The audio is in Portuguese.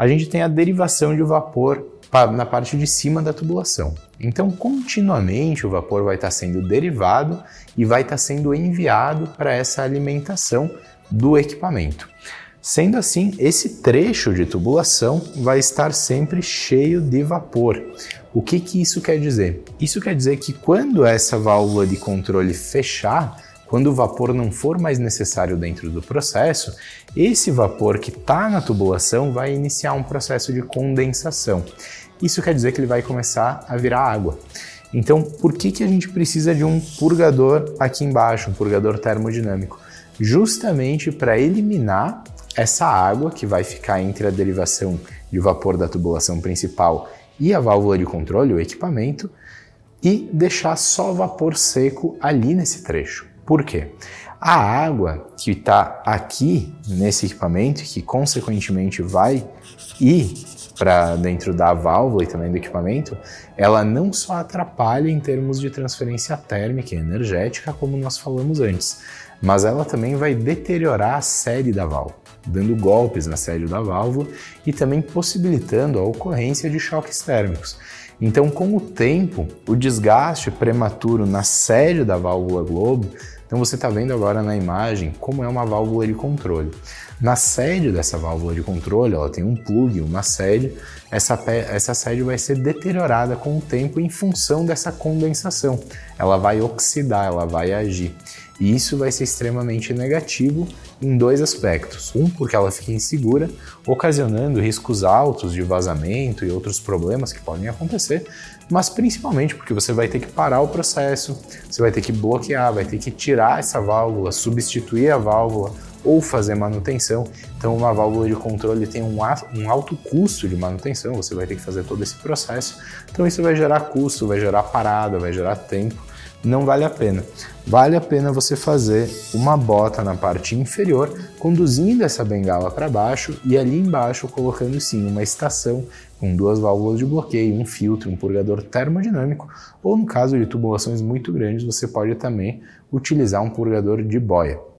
a gente tem a derivação de vapor na parte de cima da tubulação. Então, continuamente o vapor vai estar sendo derivado e vai estar sendo enviado para essa alimentação do equipamento. Sendo assim, esse trecho de tubulação vai estar sempre cheio de vapor. O que, que isso quer dizer? Isso quer dizer que quando essa válvula de controle fechar, quando o vapor não for mais necessário dentro do processo, esse vapor que está na tubulação vai iniciar um processo de condensação. Isso quer dizer que ele vai começar a virar água. Então, por que, que a gente precisa de um purgador aqui embaixo, um purgador termodinâmico? Justamente para eliminar essa água que vai ficar entre a derivação de vapor da tubulação principal e a válvula de controle, o equipamento, e deixar só vapor seco ali nesse trecho. Por quê? A água que está aqui nesse equipamento, que consequentemente vai ir para dentro da válvula e também do equipamento, ela não só atrapalha em termos de transferência térmica e energética, como nós falamos antes, mas ela também vai deteriorar a série da válvula dando golpes na sede da válvula e também possibilitando a ocorrência de choques térmicos. Então, com o tempo, o desgaste prematuro na sede da válvula globo, então você está vendo agora na imagem como é uma válvula de controle. Na sede dessa válvula de controle, ela tem um plug, uma sede, essa, essa sede vai ser deteriorada com o tempo em função dessa condensação. Ela vai oxidar, ela vai agir. E isso vai ser extremamente negativo em dois aspectos. Um, porque ela fica insegura, ocasionando riscos altos de vazamento e outros problemas que podem acontecer, mas principalmente porque você vai ter que parar o processo, você vai ter que bloquear, vai ter que tirar essa válvula, substituir a válvula ou fazer manutenção. Então, uma válvula de controle tem um, um alto custo de manutenção, você vai ter que fazer todo esse processo. Então, isso vai gerar custo, vai gerar parada, vai gerar tempo não vale a pena. Vale a pena você fazer uma bota na parte inferior, conduzindo essa bengala para baixo e ali embaixo colocando sim uma estação com duas válvulas de bloqueio, um filtro, um purgador termodinâmico, ou no caso de tubulações muito grandes, você pode também utilizar um purgador de boia.